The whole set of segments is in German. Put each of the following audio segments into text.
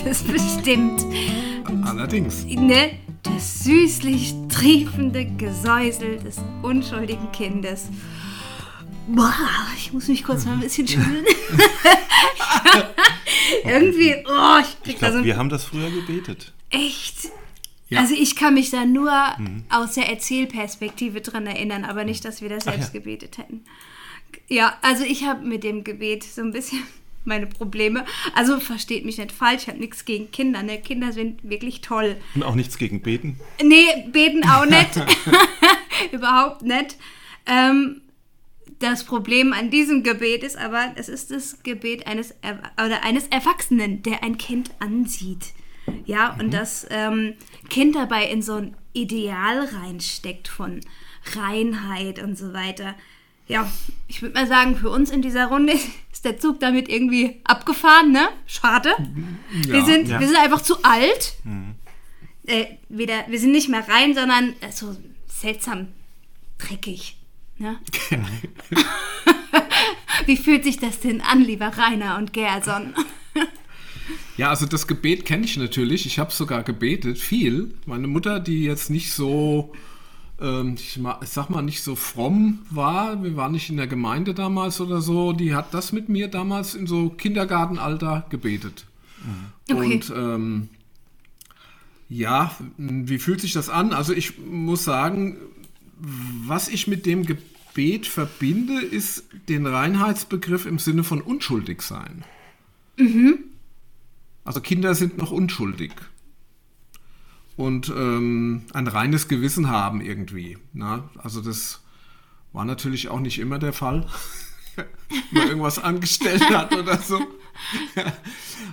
es bestimmt. Allerdings. Ne? Das süßlich triefende Gesäusel des unschuldigen Kindes. Boah, ich muss mich kurz mal ein bisschen schütteln. Irgendwie, oh, ich krieg Ich da so wir haben das früher gebetet. Echt? Ja. Also ich kann mich da nur Mhm. aus der Erzählperspektive dran erinnern, aber nicht, dass wir das selbst ja. gebetet hätten. Ja, also ich habe mit dem Gebet so ein bisschen meine Probleme. Also versteht mich nicht falsch, ich habe nichts gegen Kinder. Ne? Kinder sind wirklich toll. Und auch nichts gegen Beten. Nee, beten auch nicht. Überhaupt nicht. Ähm, das Problem an diesem Gebet ist aber, es ist das Gebet eines, Er- oder eines Erwachsenen, der ein Kind ansieht. Ja, und das ähm, Kind dabei in so ein Ideal reinsteckt von Reinheit und so weiter. Ja, ich würde mal sagen, für uns in dieser Runde ist der Zug damit irgendwie abgefahren, ne? Schade. wir, Ja. sind, Ja. wir sind einfach zu alt äh, wieder, wir sind nicht mehr rein, sondern äh, so seltsam dreckig. Ne? Wie fühlt sich das denn an, lieber Rainer und Gerson? Ja, also das Gebet kenne ich natürlich. Ich habe sogar gebetet, viel. Meine Mutter, die jetzt nicht so, ich, ma- ich sag mal, nicht so fromm war, wir waren nicht in der Gemeinde damals oder so, die hat das mit mir damals in so Kindergartenalter gebetet. Okay. Und ähm, ja, wie fühlt sich das an? Also ich muss sagen, was ich mit dem Gebet verbinde, ist den Reinheitsbegriff im Sinne von unschuldig sein. Also Kinder sind noch unschuldig. Und ähm, ein reines Gewissen haben irgendwie. Na? Also das war natürlich auch nicht immer der Fall. Wenn man irgendwas angestellt hat oder so.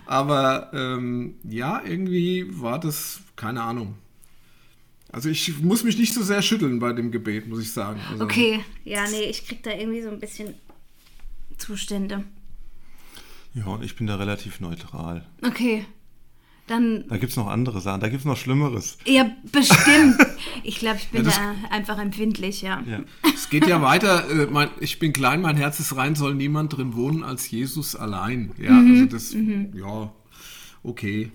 Aber ähm, ja, irgendwie war das, keine Ahnung. Also ich muss mich nicht so sehr schütteln bei dem Gebet, muss ich sagen. Also, Okay, ja, nee, ich krieg da irgendwie so ein bisschen Zustände. Ja, und ich bin da relativ neutral. Okay, dann, Da gibt es noch andere Sachen, da gibt es noch Schlimmeres. ja, bestimmt. Ich glaube, ich bin Ja, das- da einfach empfindlich, ja. Ja. Es geht ja weiter. Äh, mein, ich bin klein, mein Herz ist rein, soll niemand drin wohnen als Jesus allein. Ja, also das, ja, okay.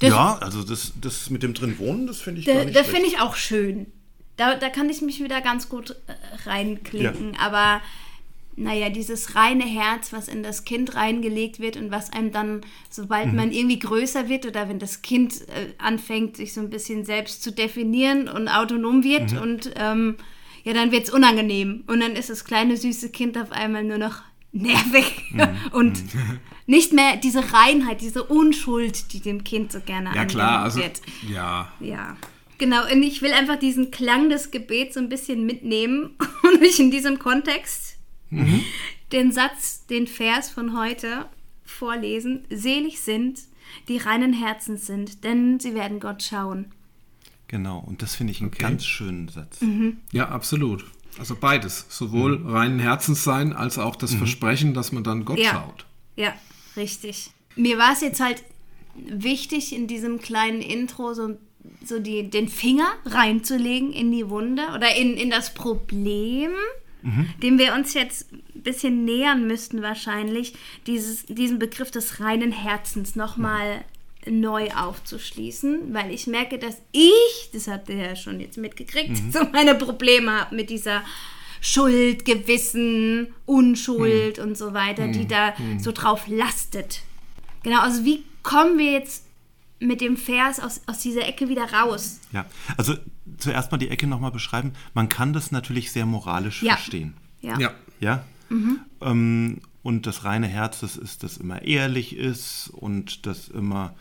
Das- ja, also das, das mit dem drin wohnen, das finde ich gar Da, nicht da schlecht. finde ich auch schön. Da, da kann ich mich wieder ganz gut äh, reinklicken. Aber naja, dieses reine Herz, was in das Kind reingelegt wird und was einem dann, sobald man irgendwie größer wird oder wenn das Kind äh, anfängt, sich so ein bisschen selbst zu definieren und autonom wird und ähm, ja, dann wird es unangenehm. Und dann ist das kleine süße Kind auf einmal nur noch nervig und nicht mehr diese Reinheit, diese Unschuld, die dem Kind so gerne Ja klar, also wird. ja. Ja, genau. Und ich will einfach diesen Klang des Gebets so ein bisschen mitnehmen und mich in diesem Kontext den Satz, den Vers von heute vorlesen. Selig sind, die reinen Herzens sind, denn sie werden Gott schauen. Genau, und das finde ich einen ganz schönen Satz. Ja, absolut. Also beides. Sowohl reinen Herzens sein, als auch das Versprechen, dass man dann Gott Ja. schaut. Ja, richtig. Mir war es jetzt halt wichtig, in diesem kleinen Intro so, so die, den Finger reinzulegen in die Wunde oder in, in das Problem, dem wir uns jetzt ein bisschen nähern müssten wahrscheinlich, dieses, diesen Begriff des reinen Herzens nochmal neu aufzuschließen, weil ich merke, dass ich, das habt ihr ja schon jetzt mitgekriegt, so meine Probleme habe mit dieser Schuld, Gewissen, Unschuld und so weiter, die da so drauf lastet. Genau, also wie kommen wir jetzt mit dem Vers aus, aus dieser Ecke wieder raus? Ja, also zuerst mal die Ecke nochmal beschreiben. Man kann das natürlich sehr moralisch Ja. verstehen. Ja. Ja. Ja. Ähm, und das reine Herz, das ist, das immer ehrlich ist und das immer,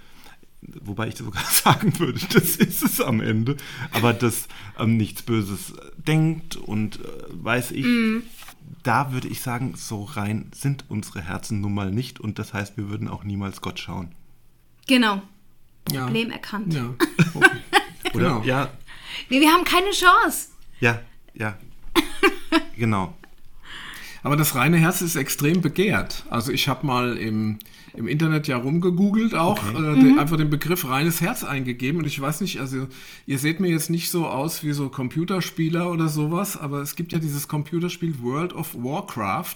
wobei ich sogar sagen würde, das ist es am Ende, aber das ähm, nichts Böses denkt und äh, weiß ich. Da würde ich sagen, so rein sind unsere Herzen nun mal nicht und das heißt, wir würden auch niemals Gott schauen. Genau. Ja. Problem erkannt. Ja. Oder? Genau. Ja, Nee, wir haben keine Chance. ja, ja. genau. Aber das reine Herz ist extrem begehrt. Also ich habe mal im, im Internet ja rumgegoogelt auch, äh, den, einfach den Begriff reines Herz eingegeben. Und ich weiß nicht, also ihr seht mir jetzt nicht so aus wie so Computerspieler oder sowas, aber es gibt ja dieses Computerspiel World of Warcraft.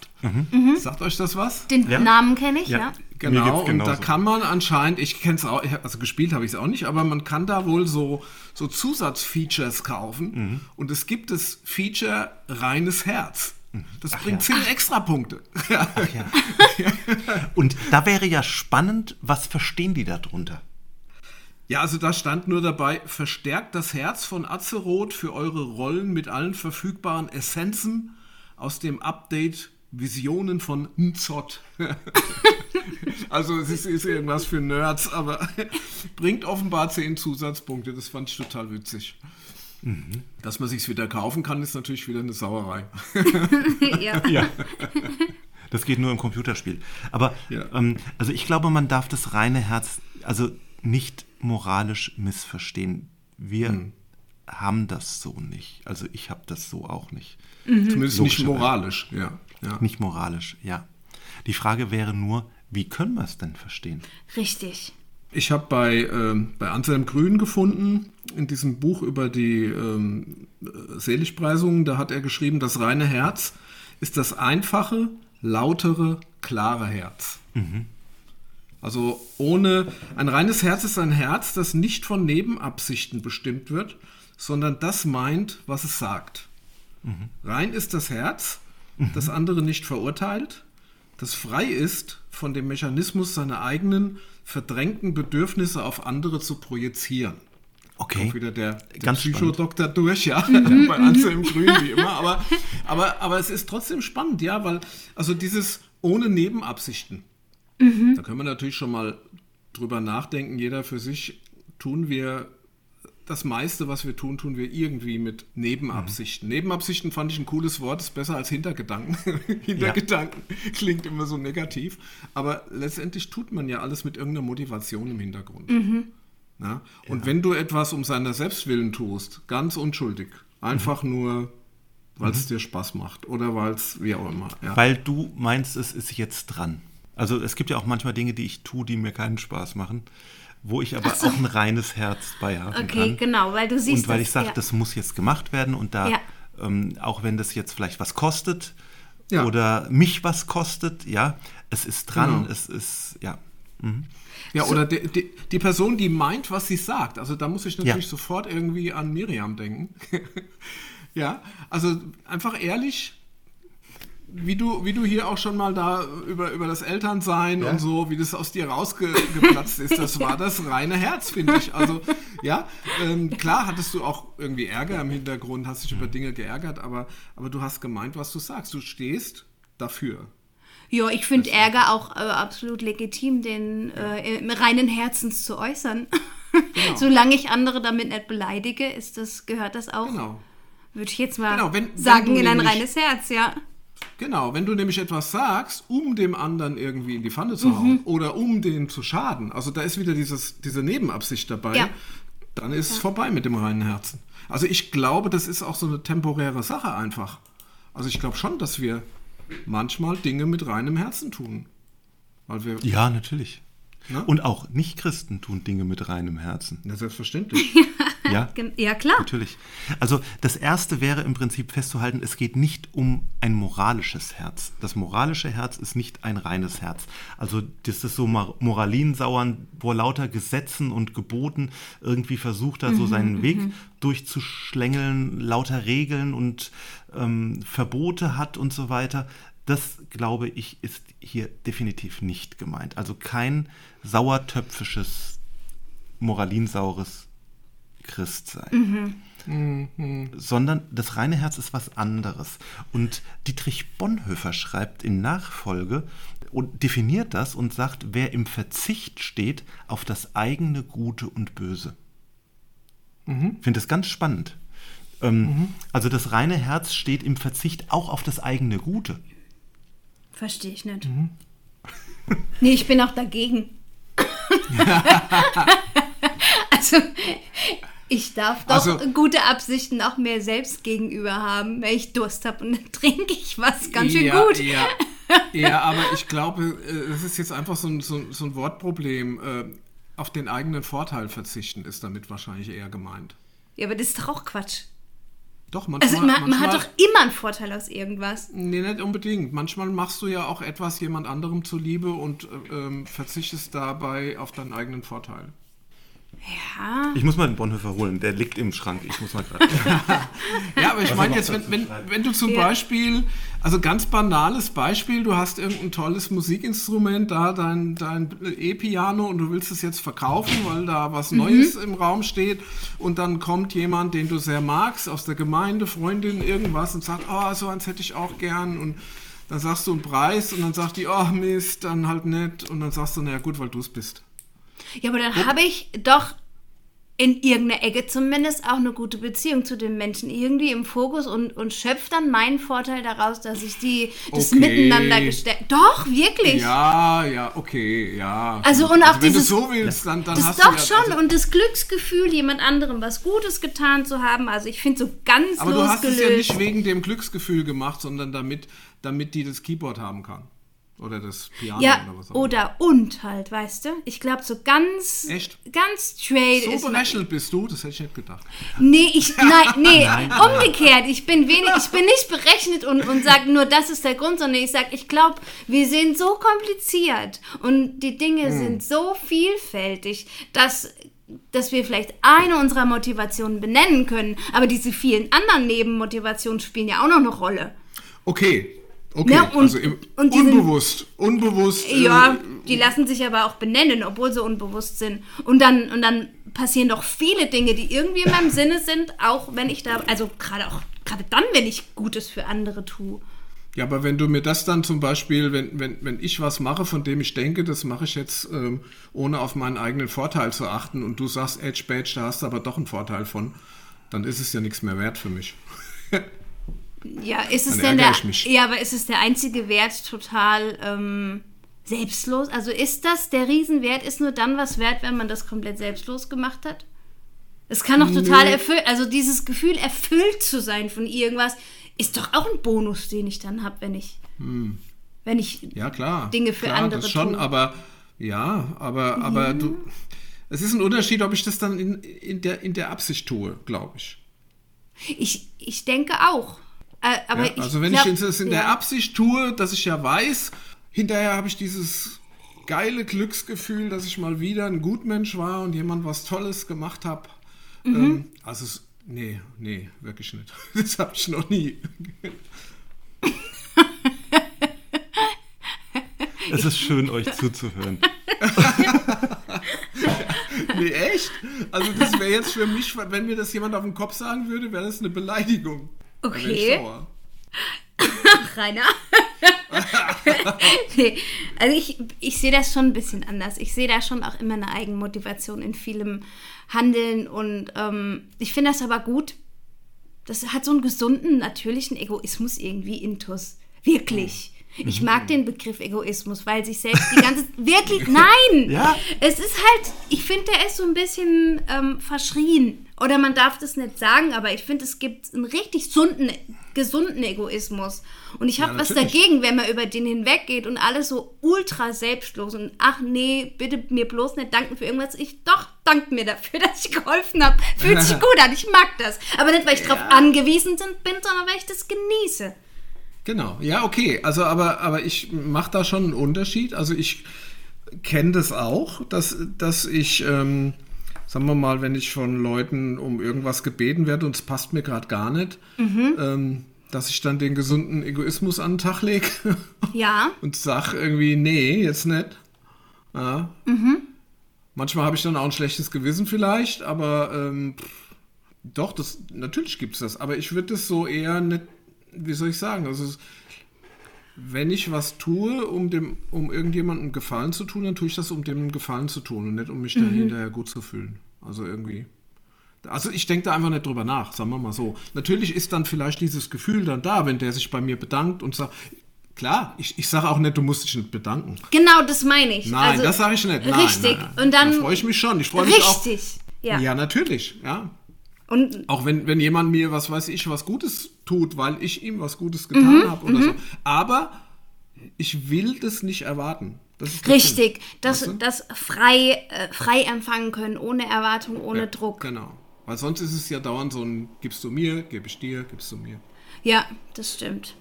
Sagt euch das was? Den Ja. Namen kenne ich, ja. Ja. Genau, und da kann man anscheinend, ich kenne es auch, also gespielt habe ich es auch nicht, aber man kann da wohl so, so Zusatzfeatures kaufen. Mhm. Und es gibt das Feature reines Herz. Das bringt zehn Extrapunkte. Ja. Und da wäre ja spannend, was verstehen die darunter? ja, also da stand nur dabei, verstärkt das Herz von Azeroth für eure Rollen mit allen verfügbaren Essenzen aus dem Update Visionen von Nzot. also es ist, ist irgendwas für Nerds, aber bringt offenbar 10 Zusatzpunkte. Das fand ich total witzig. Dass man sich's wieder kaufen kann, ist natürlich wieder eine Sauerei. ja. Ja. Das geht nur im Computerspiel. Aber Ja. ähm, also ich glaube, man darf das reine Herz also nicht moralisch missverstehen. Wir Hm. haben das so nicht. Also ich habe das so auch nicht. Zumindest nicht moralisch. Ja, ja. Nicht moralisch, ja. Die Frage wäre nur, wie können wir es denn verstehen? Richtig. Ich habe bei, ähm, bei Anselm Grün gefunden, in diesem Buch über die ähm, äh, Seligpreisungen, da hat er geschrieben, das reine Herz ist das einfache, lautere, klare Herz. Also ohne, ein reines Herz ist ein Herz, das nicht von Nebenabsichten bestimmt wird, sondern das meint, was es sagt. Rein ist das Herz, das andere nicht verurteilt, das frei ist, von dem Mechanismus seiner eigenen verdrängten Bedürfnisse auf andere zu projizieren. Okay. Auch wieder der, der Ganz Psychodoktor durch, ja, bei Anselm Grün wie immer. Aber, aber, aber es ist trotzdem spannend, ja, weil, also dieses ohne Nebenabsichten, da können wir natürlich schon mal drüber nachdenken, jeder für sich, tun wir das meiste, was wir tun, tun wir irgendwie mit Nebenabsichten. Nebenabsichten fand ich ein cooles Wort, ist besser als Hintergedanken. Hintergedanken klingt immer so negativ, aber letztendlich tut man ja alles mit irgendeiner Motivation im Hintergrund. Na? Und wenn du etwas um seiner Selbstwillen tust, ganz unschuldig, einfach nur, weil es dir Spaß macht oder weil es wie auch immer. Ja. Weil du meinst, es ist jetzt dran. Also es gibt ja auch manchmal Dinge, die ich tue, die mir keinen Spaß machen, wo ich aber auch ein reines Herz bei haben Okay, kann. genau, weil du siehst Und weil das, ich sage, ja. das muss jetzt gemacht werden und da, Ja. ähm, auch wenn das jetzt vielleicht was kostet Ja. oder mich was kostet, ja, es ist dran, Genau. es ist, ja. Ja, oder die, die, die Person, die meint, was sie sagt. Also da muss ich natürlich Ja. sofort irgendwie an Miriam denken. ja, also einfach ehrlich, wie du, wie du hier auch schon mal da über, über das Elternsein und so, wie das aus dir rausgeplatzt ist, das war das reine Herz, finde ich. Also ja, ähm, klar hattest du auch irgendwie Ärger im Hintergrund, hast dich über Dinge geärgert, aber, aber du hast gemeint, was du sagst. Du stehst dafür. Ja, ich finde Ärger auch äh, absolut legitim, den äh, im reinen Herzens zu äußern. Genau. Solange ich andere damit nicht beleidige, ist das, gehört das auch, Genau. würde ich jetzt mal Genau, wenn- wenn sagen, du in ein nämlich- reines Herz, ja. Genau, wenn du nämlich etwas sagst, um dem anderen irgendwie in die Pfanne zu hauen oder um den zu schaden, also da ist wieder dieses, diese Nebenabsicht dabei, Ja. dann ist es vorbei mit dem reinen Herzen. Also ich glaube, das ist auch so eine temporäre Sache einfach. Also ich glaube schon, dass wir manchmal Dinge mit reinem Herzen tun. Weil wir, Ja, natürlich. Ne? Und auch Nicht-Christen tun Dinge mit reinem Herzen. ja, selbstverständlich. Ja, Ja, klar. natürlich. Also das Erste wäre im Prinzip festzuhalten, es geht nicht um ein moralisches Herz. Das moralische Herz ist nicht ein reines Herz. Also das ist so Moralinsauern vor lauter Gesetzen und Geboten irgendwie versucht da so seinen Weg durchzuschlängeln, lauter Regeln und ähm, Verbote hat und so weiter. Das, glaube ich, ist hier definitiv nicht gemeint. Also kein sauertöpfisches, moralinsaures Christsein. Sondern das reine Herz ist was anderes. Und Dietrich Bonhoeffer schreibt in Nachfolge und definiert das und sagt, wer im Verzicht steht auf das eigene Gute und Böse. Ich finde das ganz spannend. Ähm, Also das reine Herz steht im Verzicht auch auf das eigene Gute. Verstehe ich nicht. Mhm. Nee, ich bin auch dagegen. also, Ich darf doch Also- gute Absichten auch mir selbst gegenüber haben, wenn ich Durst habe und dann trinke ich was ganz schön ja, gut. Ja, ja, aber ich glaube, äh, es ist jetzt einfach so ein, so, ein- Wortproblem. Äh, Auf den eigenen Vorteil verzichten ist damit wahrscheinlich eher gemeint. Ja, aber das ist doch auch Quatsch. Doch, manchmal. Also man, man hat manchmal- doch immer einen Vorteil aus irgendwas. Nee, nicht unbedingt. Manchmal machst du ja auch etwas jemand anderem zuliebe und äh, ähm, verzichtest dabei auf deinen eigenen Vorteil. Ja. Ich muss mal den Bonhoeffer holen, der liegt im Schrank. Ich muss mal gerade. Ja, aber ich meine jetzt, wenn, wenn, wenn du zum Ja. Beispiel, also ganz banales Beispiel, du hast irgendein tolles Musikinstrument, da dein, dein E-Piano und du willst es jetzt verkaufen, weil da was Neues im Raum steht und dann kommt jemand, den du sehr magst, aus der Gemeinde, Freundin, irgendwas und sagt, oh, so eins hätte ich auch gern und dann sagst du einen Preis und dann sagt die, oh Mist, dann halt nicht und dann sagst du, naja gut, weil du es bist. Ja, aber dann habe ich doch in irgendeiner Ecke zumindest auch eine gute Beziehung zu den Menschen irgendwie im Fokus und, und schöpfe dann meinen Vorteil daraus, dass ich die das Okay. Miteinander gestärkt. Doch, wirklich. Ja, ja, okay, ja. Also und auch wenn dieses- du so willst, dann, dann Das hast doch du ja, schon. also- und das Glücksgefühl, jemand anderem was Gutes getan zu haben. Also ich finde so ganz Aber du hast es losgelöst. ja nicht wegen dem Glücksgefühl gemacht, sondern damit, damit die das Keyboard haben kann. Oder das Piano ja, oder was auch oder und halt, weißt du? Ich glaube, so ganz, Echt? ganz straight So ist man- berechnend bist du, das hätte ich nicht gedacht. Nee, ich, nein, nee, umgekehrt. Ich bin wenig, ich bin nicht berechnet und, und sage nur, das ist der Grund, sondern ich sage, ich glaube, wir sind so kompliziert und die Dinge Hm. sind so vielfältig, dass dass wir vielleicht eine unserer Motivationen benennen können, aber diese vielen anderen Nebenmotivationen spielen ja auch noch eine Rolle. Okay, okay. Ja, und- also im, und die sind- unbewusst, unbewusst. äh, Ja, die lassen sich aber auch benennen, obwohl sie unbewusst sind. Und dann, und dann passieren doch viele Dinge, die irgendwie in meinem Sinne sind, auch wenn ich da, also gerade auch, gerade dann, wenn ich Gutes für andere tue. Ja, aber wenn du mir das dann zum Beispiel, wenn, wenn, wenn ich was mache, von dem ich denke, das mache ich jetzt ähm, ohne auf meinen eigenen Vorteil zu achten und du sagst, Edge Badge, da hast du aber doch einen Vorteil von, dann ist es ja nichts mehr wert für mich. Ja, ist es denn der, ja, aber ist es der einzige Wert total ähm, selbstlos? Also ist das der Riesenwert, ist nur dann was wert, wenn man das komplett selbstlos gemacht hat? Es kann doch total Nee. erfüllt, also dieses Gefühl, erfüllt zu sein von irgendwas, ist doch auch ein Bonus, den ich dann habe, wenn ich, wenn ich, Hm. Ja, klar. Dinge für klar, andere das schon, tun. aber ja, aber, aber du. Es ist ein Unterschied, ob ich das dann in, in, der, in der Absicht tue, glaube ich. ich, ich denke auch. Äh, aber Ja, ich also wenn glaub, ich es in der ja. Absicht tue, dass ich ja weiß, hinterher habe ich dieses geile Glücksgefühl, dass ich mal wieder ein Gutmensch war und jemand was Tolles gemacht habe. Mhm. Ähm, also es, nee, nee, wirklich nicht. Das habe ich noch nie. Es ist schön, euch zuzuhören. Nee, echt? Also das wäre jetzt für mich, wenn mir das jemand auf den Kopf sagen würde, wäre das eine Beleidigung. Okay. sauer. Rainer. nee, also ich, ich sehe das schon ein bisschen anders. Ich sehe da schon auch immer eine Eigenmotivation in vielem Handeln und ähm, ich finde das aber gut. Das hat so einen gesunden, natürlichen Egoismus irgendwie intus. Wirklich. Ich mag den Begriff Egoismus, weil sich selbst die ganze wirklich nein. Ja. Es ist halt, ich finde, der ist so ein bisschen ähm, verschrien. Oder man darf das nicht sagen, aber ich finde, es gibt einen richtig gesunden, gesunden Egoismus. Und ich habe Ja, was dagegen, wenn man über den hinweggeht und alles so ultra selbstlos und ach nee, bitte mir bloß nicht danken für irgendwas. Ich doch, dank mir dafür, dass ich geholfen habe. Fühlt sich gut an, ich mag das. Aber nicht, weil ich darauf angewiesen bin, sondern weil ich das genieße. Genau, ja, okay. Also, aber, aber ich mache da schon einen Unterschied. Also, ich kenne das auch, dass, dass ich, ähm, sagen wir mal, wenn ich von Leuten um irgendwas gebeten werde und es passt mir gerade gar nicht, ähm, dass ich dann den gesunden Egoismus an den Tag lege Ja, und sage irgendwie, nee, jetzt nicht. Ja. Manchmal habe ich dann auch ein schlechtes Gewissen vielleicht, aber ähm, doch, das, natürlich gibt es das. Aber ich würde das so eher nicht, wie soll ich sagen, also es- wenn ich was tue, um dem, um irgendjemandem Gefallen zu tun, dann tue ich das, um dem einen Gefallen zu tun und nicht, um mich dann hinterher gut zu fühlen. Also irgendwie. Also ich denke da einfach nicht drüber nach, sagen wir mal so. Natürlich ist dann vielleicht dieses Gefühl dann da, wenn der sich bei mir bedankt und sagt, klar, ich, ich sage auch nicht, du musst dich nicht bedanken. genau, das meine ich. Nein, das sage ich nicht. Nein, richtig. Nein, nein. Und dann da freue ich mich schon. Ich freue mich auch. richtig. Ja. Ja, natürlich. Ja, Und Auch wenn, wenn jemand mir, was weiß ich, was Gutes tut, weil ich ihm was Gutes getan habe oder so. Aber ich will das nicht erwarten. Das richtig, das, Weißt du? das frei, äh, frei empfangen können, ohne Erwartung, ohne Ja, Druck. Genau. Weil sonst ist es ja dauernd so ein, gibst du mir, gebe ich dir, gibst du mir. Ja, das stimmt.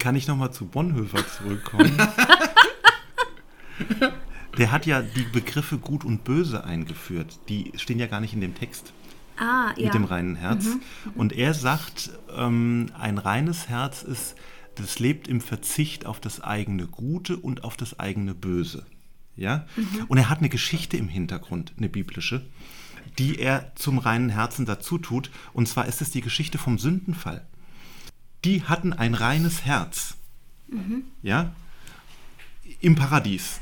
Kann ich nochmal zu Bonhoeffer zurückkommen? Der hat ja die Begriffe gut und böse eingeführt. Die stehen ja gar nicht in dem Text Ah, ja. mit dem reinen Herz. Und er sagt, ähm, ein reines Herz ist, das lebt im Verzicht auf das eigene Gute und auf das eigene Böse. Ja? Und er hat eine Geschichte im Hintergrund, eine biblische, die er zum reinen Herzen dazu tut. Und zwar ist es die Geschichte vom Sündenfall. Die hatten ein reines Herz. Ja? Im Paradies.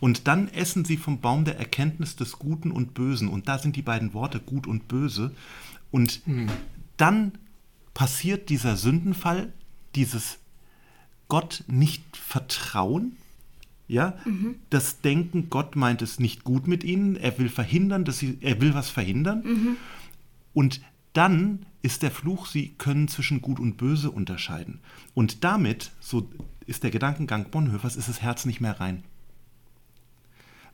Und dann essen sie vom Baum der Erkenntnis des Guten und Bösen. Und da sind die beiden Worte gut und böse. Und dann passiert dieser Sündenfall, dieses Gott nicht vertrauen. Ja, das Denken, Gott meint es nicht gut mit ihnen, er will verhindern, dass sie, er will was verhindern. Und dann ist der Fluch, sie können zwischen Gut und Böse unterscheiden. Und damit, so ist der Gedankengang Bonhoeffers, ist das Herz nicht mehr rein.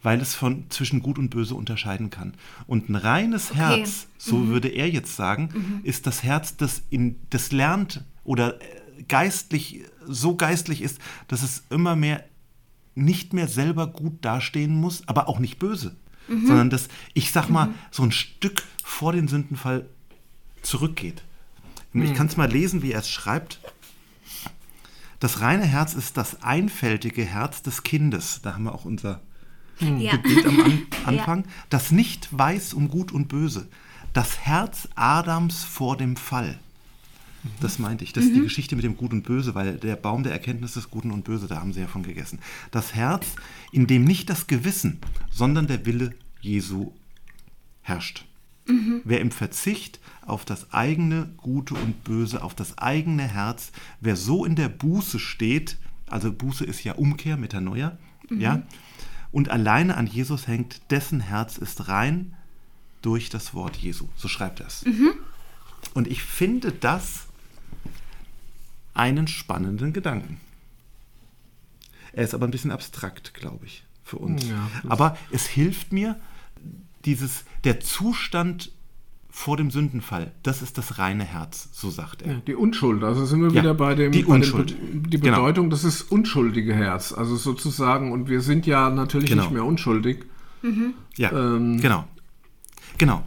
Weil es von zwischen Gut und Böse unterscheiden kann. Und ein reines Okay. Herz, so würde er jetzt sagen, ist das Herz, das, in, das lernt oder äh, geistlich, so geistlich ist, dass es immer mehr nicht mehr selber gut dastehen muss, aber auch nicht böse. Sondern dass, ich sag mal, so ein Stück vor den Sündenfall zurückgeht. Und Ich kann es mal lesen, wie er es schreibt. Das reine Herz ist das einfältige Herz des Kindes. Da haben wir auch unser Ja. Gebet am An Anfang. Das nicht weiß um Gut und Böse. Das Herz Adams vor dem Fall. Das meinte ich. Das ist die Geschichte mit dem Gut und Böse, weil der Baum der Erkenntnis des Guten und Böse, da haben sie ja von gegessen. Das Herz, in dem nicht das Gewissen, sondern der Wille Jesu herrscht. Wer im Verzicht auf das eigene Gute und Böse, auf das eigene Herz, wer so in der Buße steht, also Buße ist ja Umkehr, Metanoia, ja, und alleine an Jesus hängt, dessen Herz ist rein durch das Wort Jesu. So schreibt er es. Und ich finde das einen spannenden Gedanken. Er ist aber ein bisschen abstrakt, glaube ich, für uns. Ja. aber es hilft mir, dieses, der Zustand vor dem Sündenfall, das ist das reine Herz, so sagt er. Ja, die Unschuld, also sind wir Ja, wieder bei dem die bei dem Unschuld. Be- die Genau. Bedeutung, das ist unschuldige Herz, also sozusagen und wir sind ja natürlich Genau. nicht mehr unschuldig. Ja, Ähm, genau. Genau.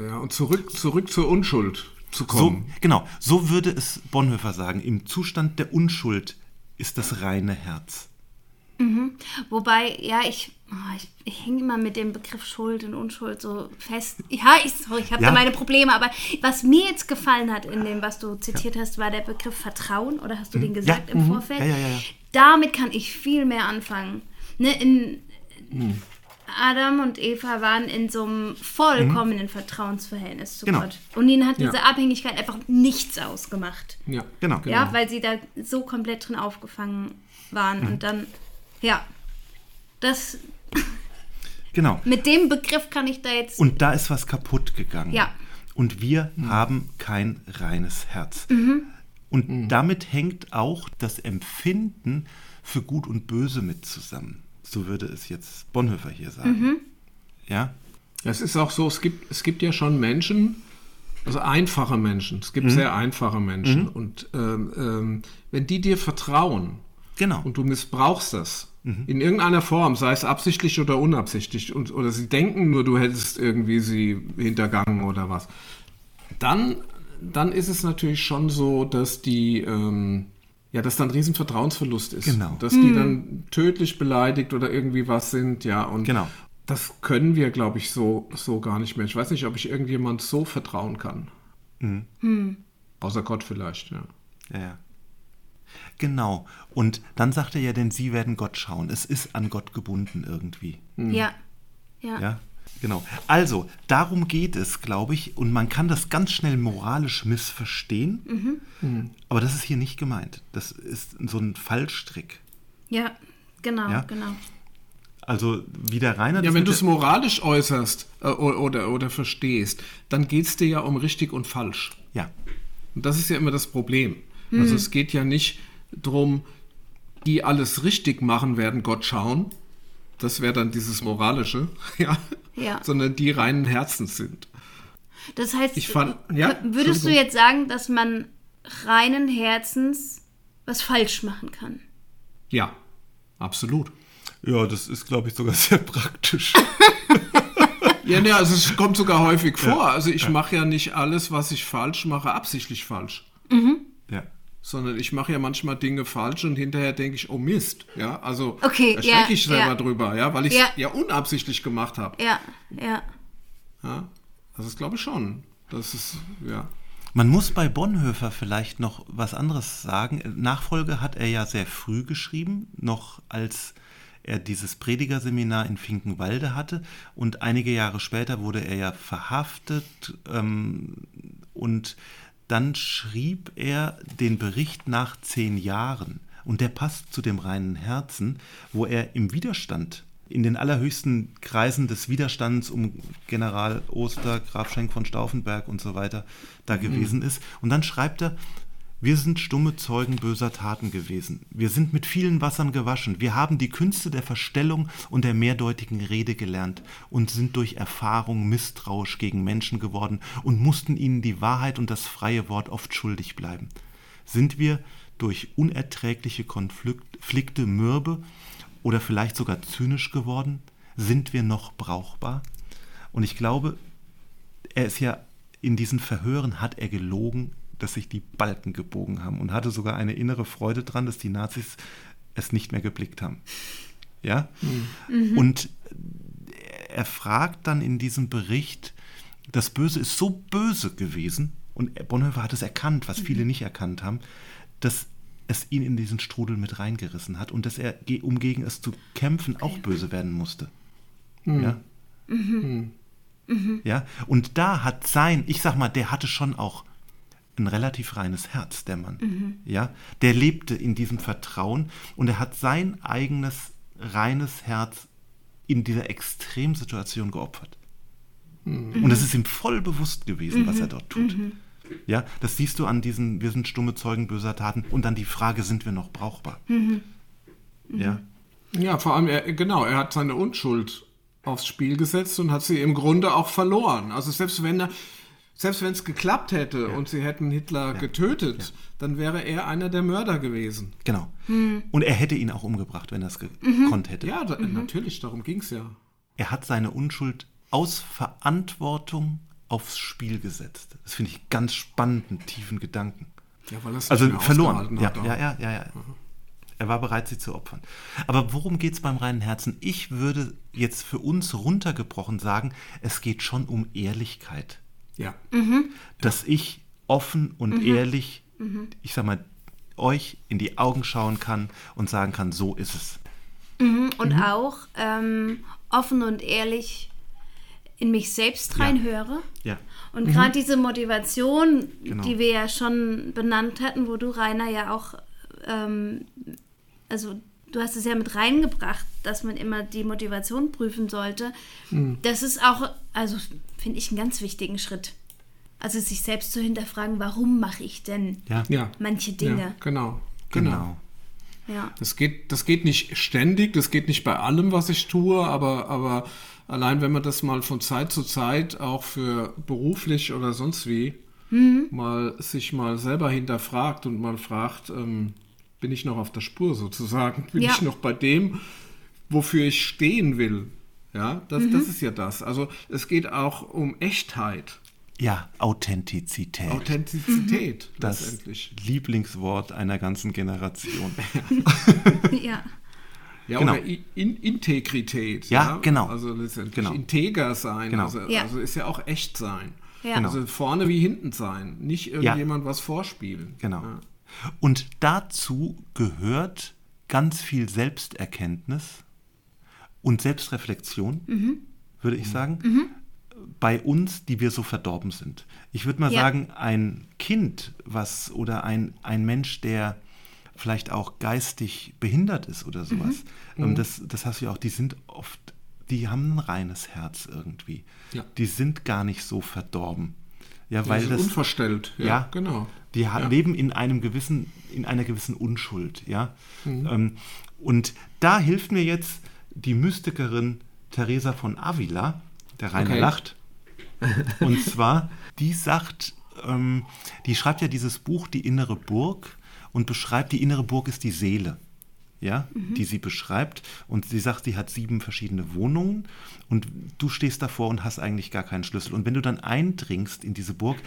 Ja, und zurück zurück zur Unschuld zu So, kommen. genau. So würde es Bonhoeffer sagen. Im Zustand der Unschuld ist das reine Herz. Wobei, ja, ich, oh, ich, ich hänge immer mit dem Begriff Schuld und Unschuld so fest. Ja, ich, sorry, ich habe Ja. da meine Probleme, aber was mir jetzt gefallen hat in dem, was du zitiert hast, war der Begriff Vertrauen, oder hast du den gesagt Ja, im mhm. Vorfeld? Ja, ja, ja. Damit kann ich viel mehr anfangen. Ne, in, Adam und Eva waren in so einem vollkommenen Vertrauensverhältnis zu Genau. Gott. Und ihnen hat diese Abhängigkeit einfach nichts ausgemacht. Ja, Genau. Ja, weil sie da so komplett drin aufgefangen waren. Mhm. Und dann, ja, das, Genau. mit dem Begriff kann ich da jetzt. Und da ist was kaputt gegangen. Ja. Und wir haben kein reines Herz. Mhm. Und damit hängt auch das Empfinden für Gut und Böse mit zusammen. So würde es jetzt Bonhoeffer hier sagen. Mhm. Ja? Es ist auch so, es gibt, es gibt ja schon Menschen, also einfache Menschen, es Mhm. gibt sehr einfache Menschen. Und ähm, ähm, wenn die dir vertrauen Genau. und du missbrauchst das in irgendeiner Form, sei es absichtlich oder unabsichtlich, und, oder sie denken nur, du hättest irgendwie sie hintergangen oder was, dann, dann ist es natürlich schon so, dass die, ähm, ja, dass dann ein riesen Vertrauensverlust ist. Genau. Dass die dann tödlich beleidigt oder irgendwie was sind, ja. Und Genau. das können wir, glaube ich, so, so gar nicht mehr. Ich weiß nicht, ob ich irgendjemand so vertrauen kann. Außer Gott vielleicht, ja. Ja, ja. Genau. Und dann sagt er ja, denn sie werden Gott schauen. Es ist an Gott gebunden irgendwie. Ja. Ja. Ja, genau. Also, darum geht es, glaube ich, und man kann das ganz schnell moralisch missverstehen, aber das ist hier nicht gemeint. Das ist so ein Fallstrick. Ja, genau, Ja. genau. Also wie der Rainer... Ja, wenn du es moralisch äußerst äh, oder, oder, oder verstehst, dann geht es dir ja um richtig und falsch. Ja, Und das ist ja immer das Problem. Also es geht ja nicht darum, die alles richtig machen, werden Gott schauen. Das wäre dann dieses Moralische, ja. Ja. Sondern die reinen Herzens sind. Das heißt, Ich fand- ja, würdest du jetzt sagen, dass man reinen Herzens was falsch machen kann? Ja, absolut. ja, das ist, glaube ich, sogar sehr praktisch. Ja, ne, also es kommt sogar häufig vor. Also ich mache ja nicht alles, was ich falsch mache, absichtlich falsch. ja. Sondern ich mache ja manchmal Dinge falsch und hinterher denke ich, oh Mist. Ja, also Okay, da ja, schrecke ich selber ja. drüber, ja, weil ich es Ja. ja. unabsichtlich gemacht habe. Ja, ja. Ja, also das glaube ich schon. Das ist, ja. Man muss bei Bonhoeffer vielleicht noch was anderes sagen. Nachfolge hat er ja sehr früh geschrieben, noch als er dieses Predigerseminar in Finkenwalde hatte. Und einige Jahre später wurde er ja verhaftet ähm, und dann schrieb er den Bericht nach zehn Jahren. Und der passt zu dem reinen Herzen, wo er im Widerstand, in den allerhöchsten Kreisen des Widerstands um General Oster, Graf Schenk von Stauffenberg und so weiter da gewesen ist. Und dann schreibt er, wir sind stumme Zeugen böser Taten gewesen. Wir sind mit vielen Wassern gewaschen. Wir haben die Künste der Verstellung und der mehrdeutigen Rede gelernt und sind durch Erfahrung misstrauisch gegen Menschen geworden und mussten ihnen die Wahrheit und das freie Wort oft schuldig bleiben. Sind wir durch unerträgliche Konflikte mürbe oder vielleicht sogar zynisch geworden? Sind wir noch brauchbar? Und ich glaube, er ist ja in diesen Verhören hat er gelogen, dass sich die Balken gebogen haben und hatte sogar eine innere Freude dran, dass die Nazis es nicht mehr geblickt haben. Ja? Und er fragt dann in diesem Bericht, das Böse ist so böse gewesen und Bonhoeffer hat es erkannt, was viele nicht erkannt haben, dass es ihn in diesen Strudel mit reingerissen hat und dass er, um gegen es zu kämpfen, auch böse werden musste. Ja? Ja, und da hat sein, ich sag mal, der hatte schon auch ein relativ reines Herz, der Mann. Ja, der lebte in diesem Vertrauen und er hat sein eigenes reines Herz in dieser Extremsituation geopfert. Und es ist ihm voll bewusst gewesen, was er dort tut. Ja, das siehst du an diesen, wir sind stumme Zeugen böser Taten und dann die Frage, sind wir noch brauchbar? Ja, Ja, vor allem, er, genau, er hat seine Unschuld aufs Spiel gesetzt und hat sie im Grunde auch verloren. Also selbst wenn er, selbst wenn es geklappt hätte und sie hätten Hitler getötet, dann wäre er einer der Mörder gewesen. genau. Und er hätte ihn auch umgebracht, wenn er es gekonnt hätte. Ja, da, natürlich, darum ging es ja. Er hat seine Unschuld aus Verantwortung aufs Spiel gesetzt. Das finde ich ganz spannend, einen tiefen Gedanken. Ja, weil er es Also verloren. Ja, hat ja, ja, ja, ja. Er war bereit, sie zu opfern. Aber worum geht es beim reinen Herzen? Ich würde jetzt für uns runtergebrochen sagen, es geht schon um Ehrlichkeit. Ja. Dass ich offen und ehrlich, ich sag mal, euch in die Augen schauen kann und sagen kann, so ist es. Und Mhm. auch ähm, offen und ehrlich in mich selbst reinhöre. Ja. Und gerade diese Motivation, Genau. die wir ja schon benannt hatten, wo du, Rainer, ja auch, ähm, also du hast es ja mit reingebracht, dass man immer die Motivation prüfen sollte. Das ist auch, also finde ich, einen ganz wichtigen Schritt. Also sich selbst zu hinterfragen, warum mache ich denn Ja. Ja. manche Ja, Dinge? genau. Genau. Genau. Ja. Das geht, das geht nicht ständig, das geht nicht bei allem, was ich tue, aber, aber allein wenn man das mal von Zeit zu Zeit auch für beruflich oder sonst wie mal sich mal selber hinterfragt und mal fragt, ähm, bin ich noch auf der Spur sozusagen? Bin Ja. ich noch bei dem, wofür ich stehen will? Ja, das, das ist ja das. Also es geht auch um Echtheit, Ja, Authentizität. Authentizität das letztendlich. Lieblingswort einer ganzen Generation. ja. Ja, Genau. oder in Integrität. Ja, genau. Also letztendlich Genau. integer sein. Genau. Also, Ja. also ist ja auch echt sein. Ja. Genau. Also vorne wie hinten sein. Nicht irgendjemand was vorspielen. Genau. Und dazu gehört ganz viel Selbsterkenntnis und Selbstreflexion, würde ich sagen, bei uns, die wir so verdorben sind. Ich würde mal Ja. sagen, ein Kind, was oder ein, ein Mensch, der vielleicht auch geistig behindert ist oder sowas. Mhm. Ähm, das, das hast du ja auch, die sind oft, die haben ein reines Herz irgendwie. Ja. Die sind gar nicht so verdorben. Ja, Die weil sind das, unverstellt. Ja, ja, genau. Die Ja. leben in einem gewissen, in einer gewissen Unschuld, ja. Mhm. Ähm, und da hilft mir jetzt die Mystikerin Teresa von Avila, der Rainer Okay. lacht. Und zwar, die sagt, ähm, die schreibt ja dieses Buch Die innere Burg und beschreibt, die innere Burg ist die Seele. Ja, die sie beschreibt. Und sie sagt, sie hat sieben verschiedene Wohnungen und du stehst davor und hast eigentlich gar keinen Schlüssel. Und wenn du dann eindringst in diese Burg,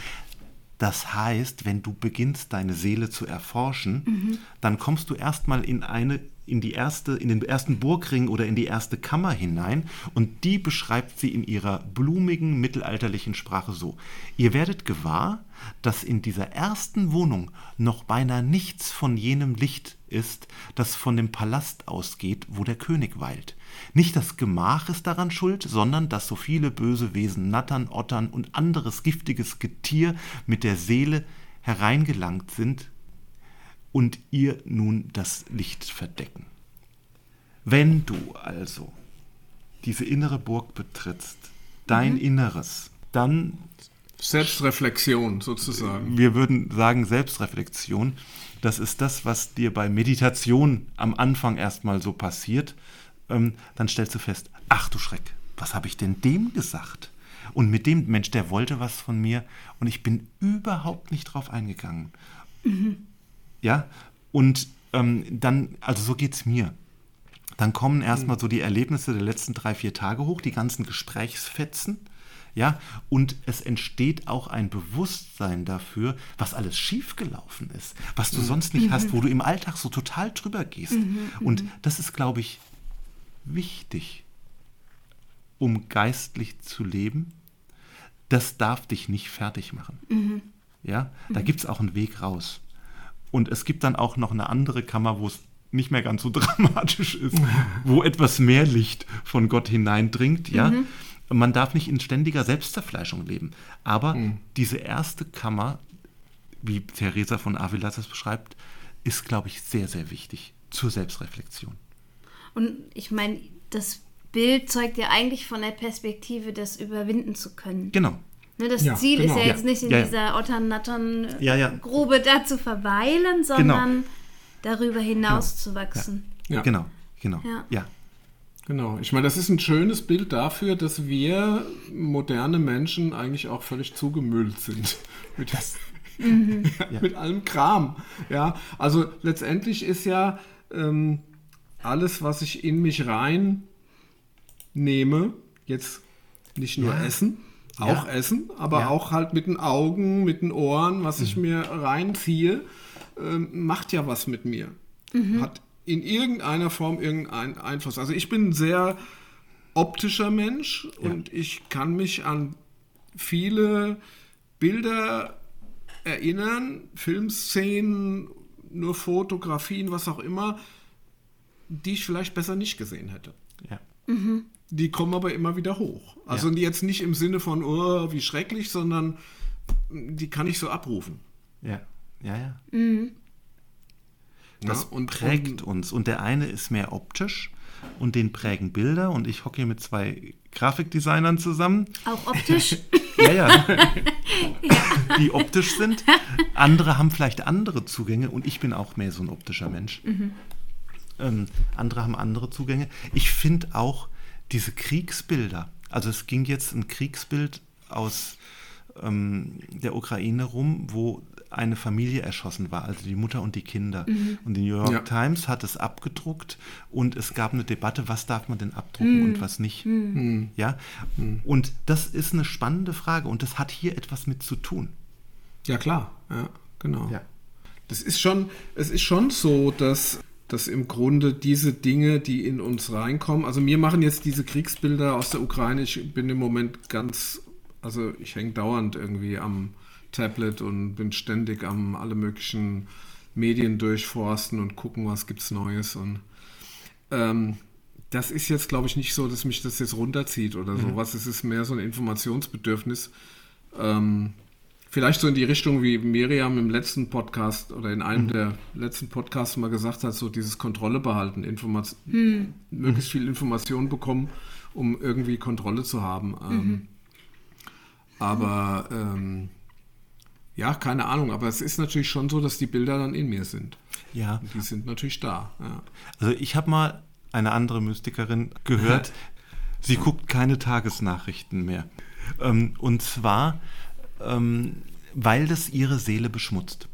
das heißt, wenn du beginnst, deine Seele zu erforschen, dann kommst du erstmal in eine, in die erste, in den ersten Burgring oder in die erste Kammer hinein und die beschreibt sie in ihrer blumigen mittelalterlichen Sprache so. Ihr werdet gewahr, dass in dieser ersten Wohnung noch beinahe nichts von jenem Licht ist, das von dem Palast ausgeht, wo der König weilt. Nicht das Gemach ist daran schuld, sondern dass so viele böse Wesen, Nattern, Ottern und anderes giftiges Getier mit der Seele hereingelangt sind und ihr nun das Licht verdecken. Wenn du also diese innere Burg betrittst, dein Inneres, dann Selbstreflexion sozusagen. wir würden sagen Selbstreflexion, das ist das, was dir bei Meditation am Anfang erstmal so passiert. Ähm, dann stellst du fest, ach du Schreck, was habe ich denn dem gesagt? Und mit dem Mensch, der wollte was von mir und ich bin überhaupt nicht drauf eingegangen. Ja, und ähm, dann, also so geht es mir. Dann kommen erstmal so die Erlebnisse der letzten drei, vier Tage hoch, die ganzen Gesprächsfetzen. Ja, und es entsteht auch ein Bewusstsein dafür, was alles schiefgelaufen ist, was du sonst nicht hast, wo du im Alltag so total drüber gehst. Und das ist, glaube ich, wichtig, um geistlich zu leben. Das darf dich nicht fertig machen. Ja, da gibt es auch einen Weg raus. Und es gibt dann auch noch eine andere Kammer, wo es nicht mehr ganz so dramatisch ist, wo etwas mehr Licht von Gott hineindringt, ja. Man darf nicht in ständiger Selbstzerfleischung leben. Aber diese erste Kammer, wie Theresa von Avila das beschreibt, ist, glaube ich, sehr, sehr wichtig zur Selbstreflexion. Und ich meine, das Bild zeugt ja eigentlich von der Perspektive, das überwinden zu können. Genau. Ne, das Ja, Ziel genau. ist ja Ja, jetzt nicht in ja, ja. dieser Ottern-Nattern-Grube Ja, ja. da zu verweilen, sondern darüber hinaus zu wachsen. Ja. Genau, genau. Ja. Genau. Ich meine, das ist ein schönes Bild dafür, dass wir moderne Menschen eigentlich auch völlig zugemüllt sind mit, das, ja, mit allem Kram. Ja, also letztendlich ist ja ähm, alles, was ich in mich rein nehme, jetzt nicht nur Ja. Essen, auch Ja. Essen, aber Ja. auch halt mit den Augen, mit den Ohren, was ich mir reinziehe, ähm, macht ja was mit mir. Hat in irgendeiner Form irgendeinen Einfluss. Also ich bin ein sehr optischer Mensch Ja. und ich kann mich an viele Bilder erinnern, Filmszenen, nur Fotografien, was auch immer, die ich vielleicht besser nicht gesehen hätte. ja. Die kommen aber immer wieder hoch. Also Ja. jetzt nicht im Sinne von, oh, wie schrecklich, sondern die kann ich so abrufen. Ja, ja, ja. Ja, Das und- prägt und- uns. Und der eine ist mehr optisch und den prägen Bilder. Und ich hocke hier mit zwei Grafikdesignern zusammen. Auch optisch. Ja, ja. Die optisch sind. Andere haben vielleicht andere Zugänge und ich bin auch mehr so ein optischer Mensch. Ähm, andere haben andere Zugänge. Ich finde auch diese Kriegsbilder. Also es ging jetzt ein Kriegsbild aus ähm, der Ukraine rum, wo eine Familie erschossen war, also die Mutter und die Kinder. Und die New York Ja. Times hat es abgedruckt und es gab eine Debatte, was darf man denn abdrucken und was nicht. Ja, und das ist eine spannende Frage und das hat hier etwas mit zu tun. Ja, klar. Ja, genau. Ja. Das ist schon, es ist schon so, dass, dass im Grunde diese Dinge, die in uns reinkommen, also mir machen jetzt diese Kriegsbilder aus der Ukraine, ich bin im Moment ganz, also ich hänge dauernd irgendwie am Tablet und bin ständig am alle möglichen Medien durchforsten und gucken, was gibt's Neues und ähm, das ist jetzt, glaube ich, nicht so, dass mich das jetzt runterzieht oder sowas. Es ist mehr so ein Informationsbedürfnis. Ähm, Vielleicht so in die Richtung, wie Miriam im letzten Podcast oder in einem der letzten Podcasts mal gesagt hat, so dieses Kontrolle behalten, Informat möglichst viel Information bekommen, um irgendwie Kontrolle zu haben. Ähm, aber ähm, ja, keine Ahnung, aber es ist natürlich schon so, dass die Bilder dann in mir sind. Ja, Die sind natürlich da. Ja. also ich habe mal eine andere Mystikerin gehört, sie guckt keine Tagesnachrichten mehr. Ähm, und zwar, ähm, weil das ihre Seele beschmutzt.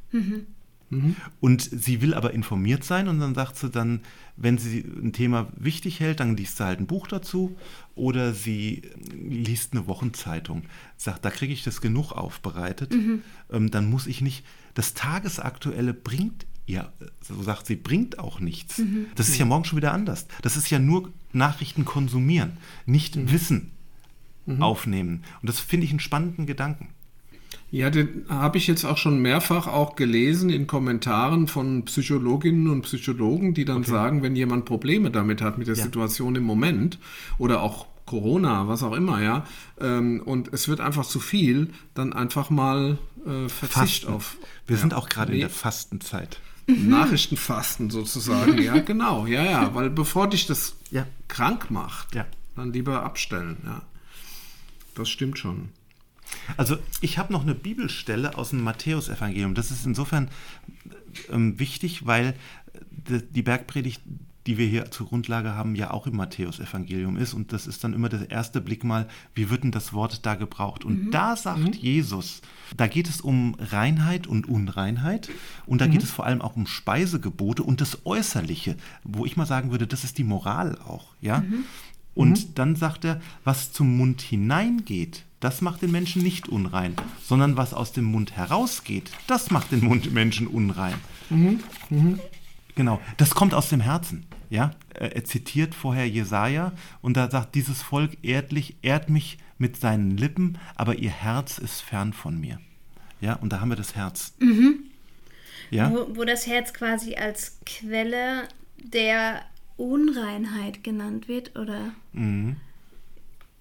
Und sie will aber informiert sein und dann sagt sie dann, wenn sie ein Thema wichtig hält, dann liest sie halt ein Buch dazu oder sie liest eine Wochenzeitung. Sagt, da kriege ich das genug aufbereitet. Ähm, dann muss ich nicht, das Tagesaktuelle bringt ihr, so sagt sie, bringt auch nichts. Das ist ja morgen schon wieder anders. Das ist ja nur Nachrichten konsumieren, nicht Wissen aufnehmen. Und das finde ich einen spannenden Gedanken. Ja, den habe ich jetzt auch schon mehrfach auch gelesen in Kommentaren von Psychologinnen und Psychologen, die dann sagen, wenn jemand Probleme damit hat, mit der Ja. Situation im Moment oder auch Corona, was auch immer, ja, ähm, und es wird einfach zu viel, dann einfach mal äh, Verzicht Fasten. auf Wir ja, sind auch gerade in nee, der Fastenzeit. Nachrichtenfasten sozusagen, ja, genau, ja, ja, weil bevor dich das Ja. krank macht, Ja. dann lieber abstellen, ja. Das stimmt schon. Also ich habe noch eine Bibelstelle aus dem Matthäusevangelium. Das ist insofern ähm, wichtig, weil die, die Bergpredigt, die wir hier zur Grundlage haben, ja auch im Matthäusevangelium ist. Und das ist dann immer der erste Blick mal, wie wird denn das Wort da gebraucht? Und da sagt Jesus, da geht es um Reinheit und Unreinheit. Und da geht es vor allem auch um Speisegebote und das Äußerliche, wo ich mal sagen würde, das ist die Moral auch. Ja? Und dann sagt er, was zum Mund hineingeht, das macht den Menschen nicht unrein, sondern was aus dem Mund herausgeht, das macht den Mund Menschen unrein. Genau, das kommt aus dem Herzen. Ja, er er zitiert vorher Jesaja und da sagt dieses Volk erdlich ehrt mich mit seinen Lippen, aber ihr Herz ist fern von mir. Ja, und da haben wir das Herz. Ja, Wo, wo das Herz quasi als Quelle der Unreinheit genannt wird, oder?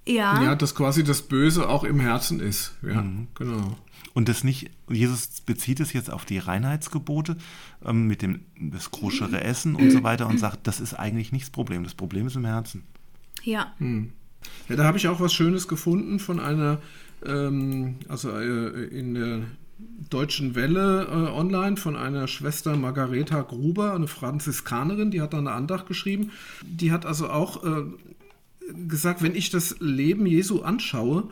Ja. Ja, dass quasi das Böse auch im Herzen ist, ja, genau. Und das nicht, Jesus bezieht es jetzt auf die Reinheitsgebote ähm, mit dem das koschere Essen und so weiter und sagt, das ist eigentlich nicht das Problem. Das Problem ist im Herzen. ja. Ja, da habe ich auch was Schönes gefunden von einer, ähm, also äh, in der Deutschen Welle äh, online von einer Schwester Margareta Gruber, eine Franziskanerin, die hat da eine Andacht geschrieben. Die hat also auch äh, gesagt, wenn ich das Leben Jesu anschaue,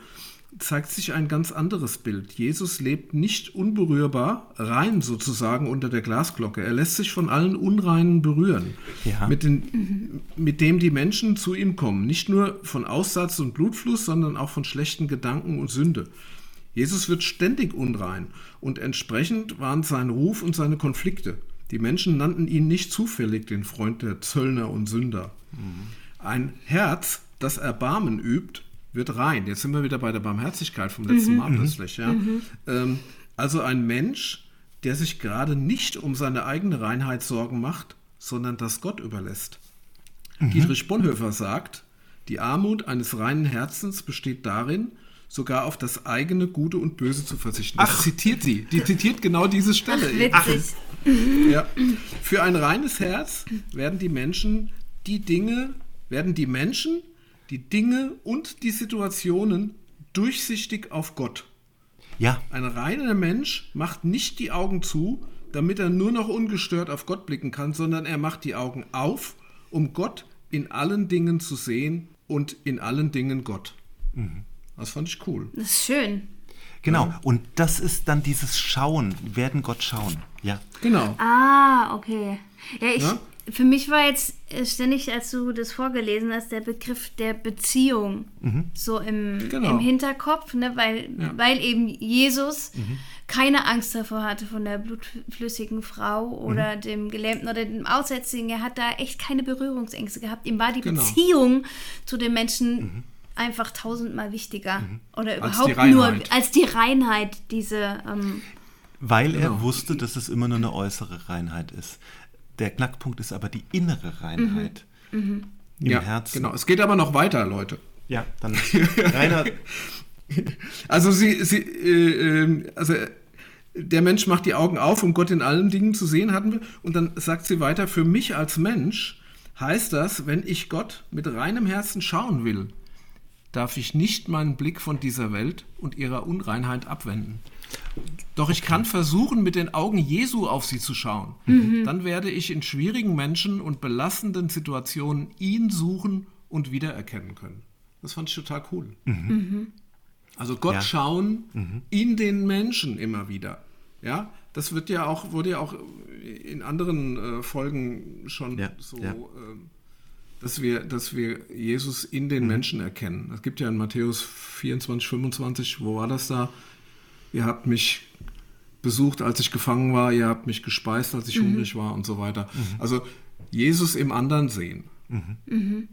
zeigt sich ein ganz anderes Bild. Jesus lebt nicht unberührbar, rein sozusagen unter der Glasglocke. Er lässt sich von allen Unreinen berühren, Ja. mit, den, mit dem die Menschen zu ihm kommen. Nicht nur von Aussatz und Blutfluss, sondern auch von schlechten Gedanken und Sünde. Jesus wird ständig unrein und entsprechend waren sein Ruf und seine Konflikte. Die Menschen nannten ihn nicht zufällig den Freund der Zöllner und Sünder. Ein Herz, das Erbarmen übt, wird rein. Jetzt sind wir wieder bei der Barmherzigkeit vom letzten Mal plötzlich. Ja? Ähm, also ein Mensch, der sich gerade nicht um seine eigene Reinheit Sorgen macht, sondern das Gott überlässt. Dietrich Bonhoeffer sagt, die Armut eines reinen Herzens besteht darin, sogar auf das eigene Gute und Böse zu verzichten. Das zitiert sie. Die zitiert genau diese Stelle. Witzig. Ja. Für ein reines Herz werden die Menschen die Dinge, werden die Menschen, die Dinge und die Situationen durchsichtig auf Gott. Ja, Ein reiner Mensch macht nicht die Augen zu, damit er nur noch ungestört auf Gott blicken kann, sondern er macht die Augen auf, um Gott in allen Dingen zu sehen und in allen Dingen Gott. Das fand ich cool. Das ist schön. genau. Und das ist dann dieses Schauen, werden Gott schauen. Ja. Genau. Ah, okay. Ja, ich, Ja? Für mich war jetzt äh, ständig, als du das vorgelesen hast, der Begriff der Beziehung so im, Genau. im Hinterkopf, ne? weil, Ja. weil eben Jesus keine Angst davor hatte von der blutflüssigen Frau oder dem Gelähmten oder dem Aussätzigen. Er hat da echt keine Berührungsängste gehabt. Ihm war die Genau. Beziehung zu den Menschen einfach tausendmal wichtiger oder Als überhaupt die nur als die Reinheit, diese ähm, Weil er Genau. wusste, dass es immer nur eine äußere Reinheit ist. Der Knackpunkt ist aber die innere Reinheit. Im ja, Herzen. genau. Es geht aber noch weiter, Leute. Ja, dann Rainer, Also sie, sie äh, äh, also der Mensch macht die Augen auf, um Gott in allen Dingen zu sehen, hatten wir. Und dann sagt sie weiter, für mich als Mensch heißt das, wenn ich Gott mit reinem Herzen schauen will, darf ich nicht meinen Blick von dieser Welt und ihrer Unreinheit abwenden. Doch ich kann versuchen, mit den Augen Jesu auf sie zu schauen. Mhm. Dann werde ich in schwierigen Menschen und belastenden Situationen ihn suchen und wiedererkennen können. Das fand ich total cool. Mhm. Also Gott ja. schauen mhm. in den Menschen immer wieder. Ja, das wird ja auch, wurde ja auch in anderen äh, Folgen schon ja. so, ja. Äh, dass, wir, dass wir Jesus in den mhm. Menschen erkennen. Es gibt ja in Matthäus 24, 25, wo war das da? Ihr habt mich besucht, als ich gefangen war, ihr habt mich gespeist, als ich mhm. hungrig war und so weiter. Mhm. Also Jesus im anderen sehen. Mhm. Mhm.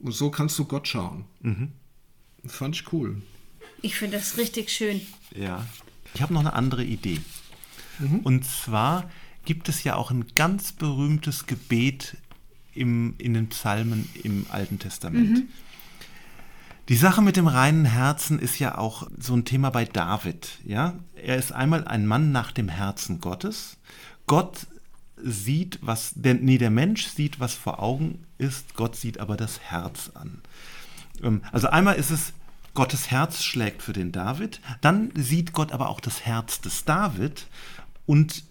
Und so kannst du Gott schauen. Das fand ich cool. Ich finde das richtig schön. Ja. Ich habe noch eine andere Idee. Mhm. Und zwar gibt es ja auch ein ganz berühmtes Gebet im, in den Psalmen im Alten Testament. Die Sache mit dem reinen Herzen ist ja auch so ein Thema bei David. Ja? Er ist einmal ein Mann nach dem Herzen Gottes. Gott sieht, was, der, nee, der Mensch sieht, was vor Augen ist, Gott sieht aber das Herz an. Ähm, also einmal ist es Gottes Herz schlägt für den David, dann sieht Gott aber auch das Herz des David und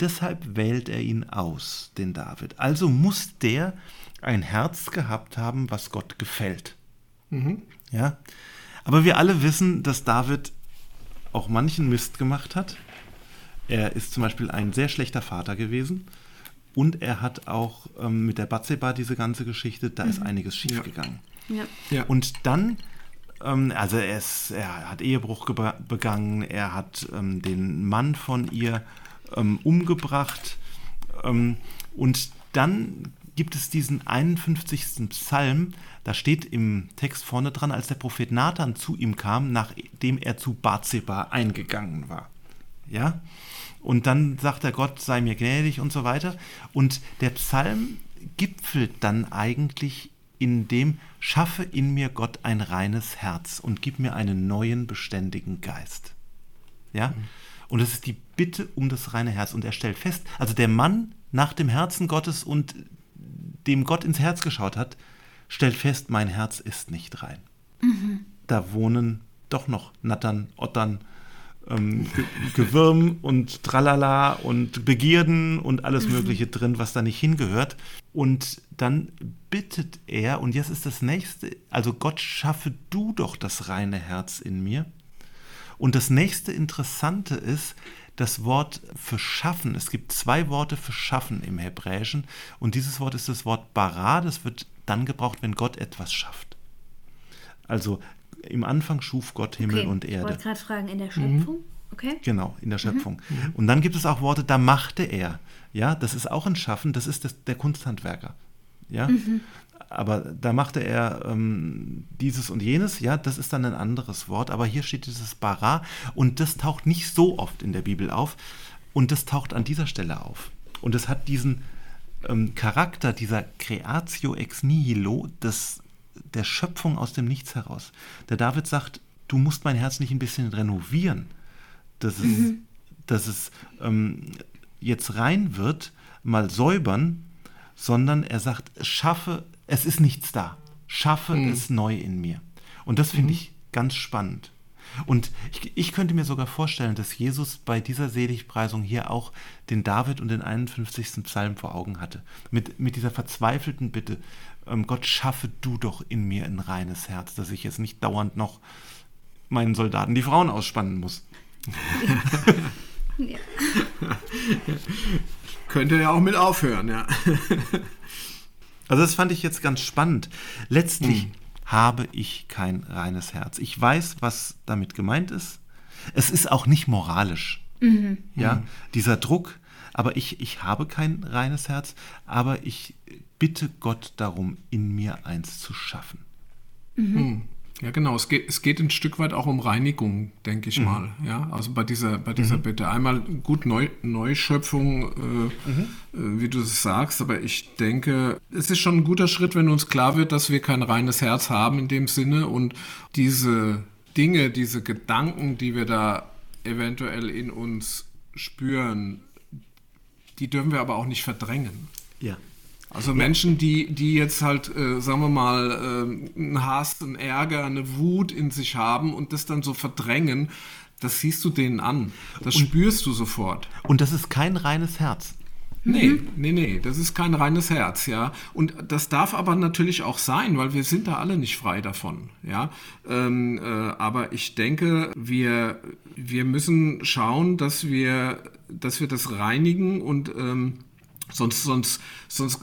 deshalb wählt er ihn aus, den David. Also muss der ein Herz gehabt haben, was Gott gefällt. Mhm. Ja? Aber wir alle wissen, dass David auch manchen Mist gemacht hat. Er ist zum Beispiel ein sehr schlechter Vater gewesen. Und er hat auch ähm, mit der Batseba diese ganze Geschichte, da mhm. ist einiges schiefgegangen. Ja. Ja. Und dann ähm, also er, ist, er, hat Ehebruch begangen, er hat ähm, den Mann von ihr ähm, umgebracht. Ähm, und dann gibt es diesen 51. Psalm, da steht im Text vorne dran, als der Prophet Nathan zu ihm kam, nachdem er zu Bathseba eingegangen war. Ja? Und dann sagt er, Gott sei mir gnädig und so weiter. Und der Psalm gipfelt dann eigentlich in dem schaffe in mir Gott ein reines Herz und gib mir einen neuen, beständigen Geist. Ja? Mhm. Und das ist die Bitte um das reine Herz. Und er stellt fest, also der Mann nach dem Herzen Gottes und dem Gott ins Herz geschaut hat, stellt fest, mein Herz ist nicht rein. Mhm. Da wohnen doch noch Nattern, Ottern, ähm, Ge Gewürm und Tralala und Begierden und alles mhm. Mögliche drin, was da nicht hingehört. Und dann bittet er, und jetzt ist das nächste, also Gott schaffe du doch das reine Herz in mir. Und das nächste Interessante ist, das Wort für schaffen. Es gibt zwei Worte für schaffen im Hebräischen. Und dieses Wort ist das Wort bara. Das wird dann gebraucht, wenn Gott etwas schafft. Also im Anfang schuf Gott Himmel okay, und Erde. Ich wollte gerade fragen, in der Schöpfung? Mhm. Okay. Genau, in der mhm. Schöpfung. Mhm. Und dann gibt es auch Worte, da machte er. Ja, das ist auch ein Schaffen, das ist das, der Kunsthandwerker. Ja. Mhm. Aber da machte er ähm, dieses und jenes, ja, das ist dann ein anderes Wort. Aber hier steht dieses Bara und das taucht nicht so oft in der Bibel auf. Und das taucht an dieser Stelle auf. Und es hat diesen ähm, Charakter, dieser Creatio ex nihilo, des der Schöpfung aus dem Nichts heraus. Der David sagt, du musst mein Herz nicht ein bisschen renovieren, dass es, mhm. dass es ähm, jetzt rein wird, mal säubern, sondern er sagt, schaffe, es ist nichts da, schaffe mhm. es neu in mir. Und das finde mhm. ich ganz spannend. Und ich, ich, könnte mir sogar vorstellen, dass Jesus bei dieser Seligpreisung hier auch den David und den 51. Psalm vor Augen hatte. Mit, mit dieser verzweifelten Bitte, ähm, Gott schaffe du doch in mir ein reines Herz, dass ich jetzt nicht dauernd noch meinen Soldaten die Frauen ausspannen muss. ja. Könnte ja auch mit aufhören, ja. also das fand ich jetzt ganz spannend. Letztlich hm. habe ich kein reines Herz. Ich weiß, was damit gemeint ist. Es ist auch nicht moralisch. Mhm. Ja, mhm. dieser Druck, aber ich, ich habe kein reines Herz, aber ich bitte Gott darum, in mir eins zu schaffen. Mhm. Ja, genau. Es geht, es geht ein Stück weit auch um Reinigung, denke ich mhm. mal. Ja, also bei dieser, bei dieser mhm. Bitte. Einmal gut Neu, Neuschöpfung, äh, mhm. äh, wie du es sagst, aber ich denke, es ist schon ein guter Schritt, wenn uns klar wird, dass wir kein reines Herz haben in dem Sinne und diese Dinge, diese Gedanken, die wir da eventuell in uns spüren, die dürfen wir aber auch nicht verdrängen. Ja. Also Menschen, die, die jetzt halt, äh, sagen wir mal, äh, einen Hass, einen Ärger, eine Wut in sich haben und das dann so verdrängen, das siehst du denen an. Das spürst du sofort. Und das ist kein reines Herz. Nee, nee, nee, das ist kein reines Herz, ja. Und das darf aber natürlich auch sein, weil wir sind da alle nicht frei davon, ja. Ähm, äh, aber ich denke, wir, wir müssen schauen, dass wir, dass wir das reinigen und ähm, sonst, sonst, sonst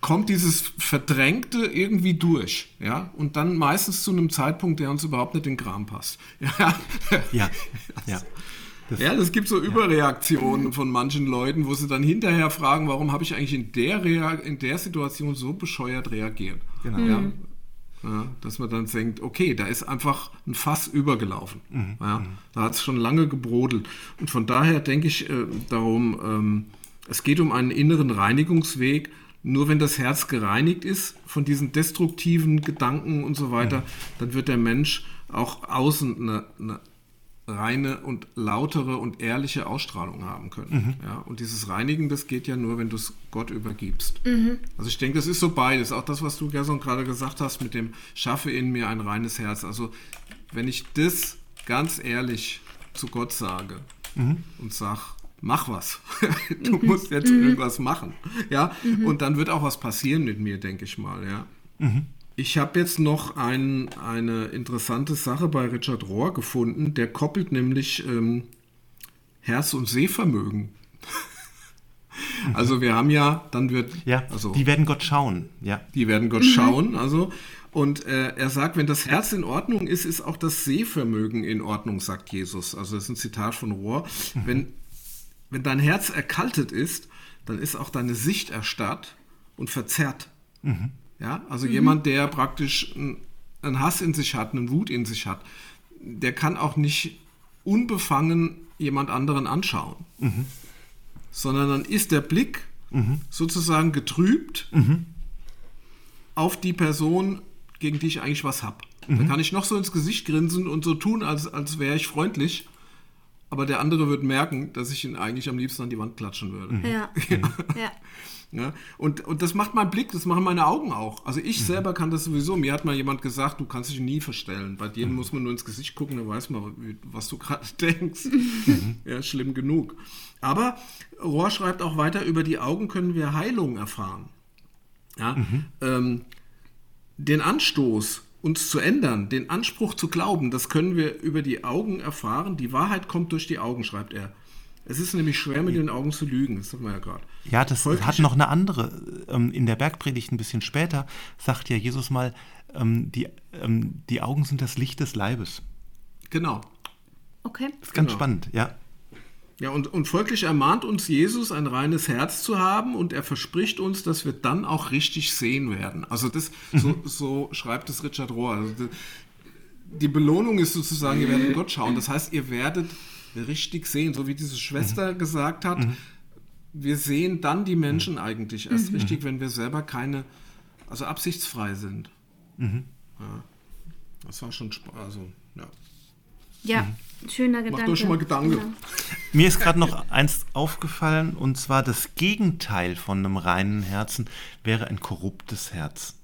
kommt dieses Verdrängte irgendwie durch, ja, und dann meistens zu einem Zeitpunkt, der uns überhaupt nicht in den Kram passt. Ja, Ja. ja. Das, ja, das gibt so Überreaktionen von manchen Leuten, wo sie dann hinterher fragen, warum habe ich eigentlich in der, Rea in der Situation so bescheuert reagiert. Genau. Ja. Ja, dass man dann denkt, okay, da ist einfach ein Fass übergelaufen. Ja, da hat es schon lange gebrodelt. Und von daher denke ich äh, darum, ähm, es geht um einen inneren Reinigungsweg. Nur wenn das Herz gereinigt ist von diesen destruktiven Gedanken und so weiter, dann wird der Mensch auch außen eine, eine reine und lautere und ehrliche Ausstrahlung haben können. Ja, und dieses Reinigen, das geht ja nur, wenn du es Gott übergibst. Also ich denke, das ist so beides. Auch das, was du, Gerson, gerade gesagt hast mit dem Schaffe in mir ein reines Herz. Also wenn ich das ganz ehrlich zu Gott sage und sage, mach was. du musst jetzt irgendwas machen. Ja, und dann wird auch was passieren mit mir, denke ich mal. Ja. Ich habe jetzt noch ein, eine interessante Sache bei Richard Rohr gefunden. Der koppelt nämlich ähm, Herz- und Sehvermögen. also wir haben ja, dann wird, ja, also die werden Gott schauen. Ja. die werden Gott schauen. Also und äh, er sagt, wenn das Herz in Ordnung ist, ist auch das Sehvermögen in Ordnung, sagt Jesus. Also das ist ein Zitat von Rohr. Wenn, wenn dein Herz erkaltet ist, dann ist auch deine Sicht erstarrt und verzerrt. Ja, also jemand, der praktisch einen- Hass in sich hat, einen Wut in sich hat, der kann auch nicht unbefangen jemand anderen anschauen, sondern dann ist der Blick sozusagen getrübt auf die Person, gegen die ich eigentlich was habe. Da kann ich noch so ins Gesicht grinsen und so tun, als, als wäre ich freundlich, aber der andere wird merken, dass ich ihn eigentlich am liebsten an die Wand klatschen würde. Ja. ja. Ja, und, und das macht mein Blick, das machen meine Augen auch. Also ich selber kann das sowieso. Mir hat mal jemand gesagt, du kannst dich nie verstellen. Bei dir muss man nur ins Gesicht gucken, dann weiß man, was du gerade denkst. ja, schlimm genug. Aber Rohr schreibt auch weiter, über die Augen können wir Heilung erfahren. Ja, ähm, den Anstoß, uns zu ändern, den Anspruch zu glauben, das können wir über die Augen erfahren. Die Wahrheit kommt durch die Augen, schreibt er. Es ist nämlich schwer, mit den Augen zu lügen, das hatten wir ja gerade. Ja, das Folglich- hat noch eine andere. Ähm, in der Bergpredigt ein bisschen später sagt ja Jesus mal, ähm, die, ähm, die Augen sind das Licht des Leibes. Genau. Okay. Das ist ganz Genau. spannend, ja. Ja, und, und folglich ermahnt uns Jesus, ein reines Herz zu haben und er verspricht uns, dass wir dann auch richtig sehen werden. Also das, so, so schreibt es Richard Rohr. Also die, die Belohnung ist sozusagen, ihr werdet Gott schauen. Das heißt, ihr werdet richtig sehen, so wie diese Schwester gesagt hat. Wir sehen dann die Menschen eigentlich erst richtig, wenn wir selber keine, also absichtsfrei sind. Ja. Das war schon, also, ja. Ja, schöner Gedanke. Macht euch schon mal Gedanken. Ja. Mir ist gerade noch eins aufgefallen, und zwar das Gegenteil von einem reinen Herzen wäre ein korruptes Herz.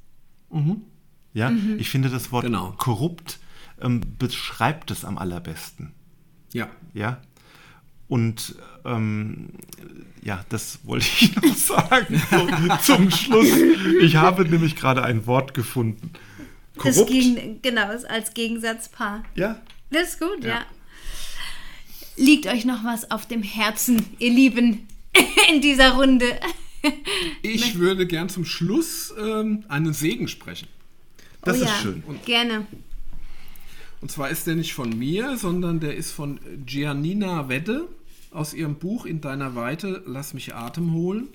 Ja, ich finde das Wort Genau. korrupt ähm, beschreibt es am allerbesten. Ja. Ja. Und ähm, ja, das wollte ich noch sagen so, zum Schluss. Ich habe nämlich gerade ein Wort gefunden. Das Korrupt. gegen, genau, als Gegensatzpaar. ja, Das ist gut, ja. Liegt euch noch was auf dem Herzen, ihr Lieben, in dieser Runde? Ich würde gern zum Schluss ähm, einen Segen sprechen. das oh, ist ja. schön. Gerne. Und zwar ist der nicht von mir, sondern der ist von Giannina Wedde aus ihrem Buch In deiner Weite, Lass mich Atem holen.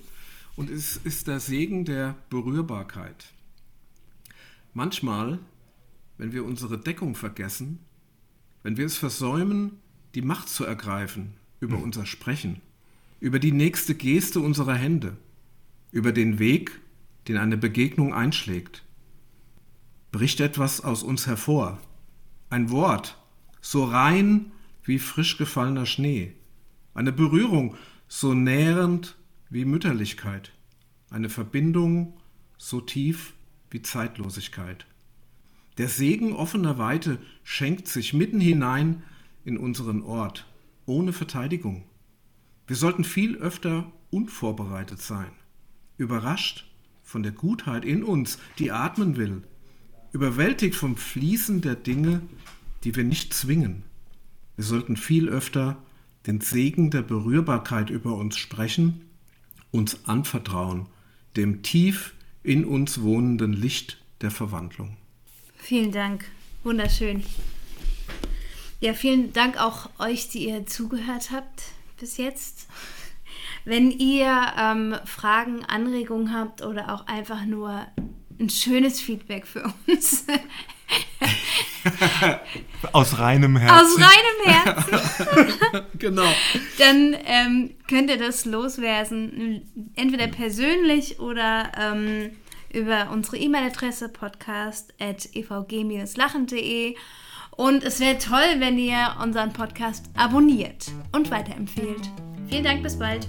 Und es ist der Segen der Berührbarkeit. Manchmal, wenn wir unsere Deckung vergessen, wenn wir es versäumen, die Macht zu ergreifen über unser Sprechen, über die nächste Geste unserer Hände, über den Weg, den eine Begegnung einschlägt, bricht etwas aus uns hervor. Ein Wort, so rein wie frisch gefallener Schnee. Eine Berührung so nährend wie Mütterlichkeit. Eine Verbindung so tief wie Zeitlosigkeit. Der Segen offener Weite schenkt sich mitten hinein in unseren Ort, ohne Verteidigung. Wir sollten viel öfter unvorbereitet sein, überrascht von der Gutheit in uns, die atmen will, überwältigt vom Fließen der Dinge, die wir nicht zwingen. Wir sollten viel öfter den Segen der Berührbarkeit über uns sprechen, uns anvertrauen, dem tief in uns wohnenden Licht der Verwandlung. Vielen Dank. Wunderschön. Ja, vielen Dank auch euch, die ihr zugehört habt bis jetzt. Wenn ihr ähm, Fragen, Anregungen habt oder auch einfach nur ein schönes Feedback für uns. Aus reinem Herzen. Aus reinem Herzen. genau. Dann ähm, könnt ihr das loswerden, entweder persönlich oder ähm, über unsere E-Mail-Adresse podcast.evg-lachen.de. Und es wäre toll, wenn ihr unseren Podcast abonniert und weiterempfehlt. Vielen Dank, bis bald.